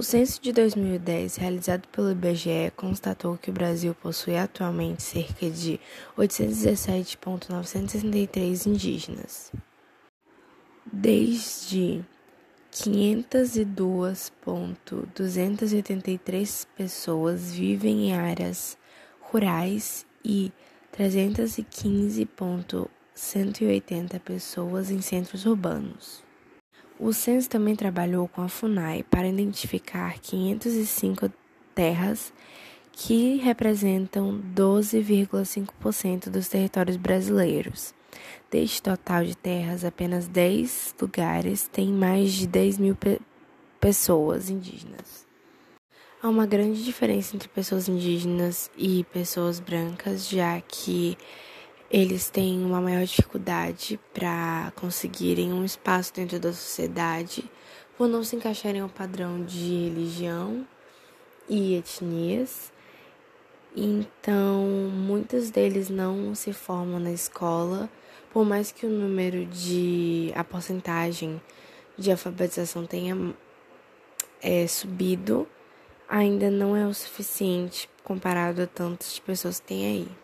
O censo de 2010, realizado pelo IBGE, constatou que o Brasil possui atualmente cerca de 817.963 indígenas. Desde 502.283 pessoas vivem em áreas rurais e 315.180 pessoas em centros urbanos. O censo também trabalhou com a FUNAI para identificar 505 terras que representam 12,5% dos territórios brasileiros. Deste total de terras, apenas 10 lugares têm mais de 10 mil pe pessoas indígenas. Há uma grande diferença entre pessoas indígenas e pessoas brancas, já que eles têm uma maior dificuldade para conseguirem um espaço dentro da sociedade por não se encaixarem ao padrão de religião e etnias. Então, muitos deles não se formam na escola, por mais que o número de a porcentagem de alfabetização tenha é, subido, ainda não é o suficiente comparado a tantas pessoas que tem aí.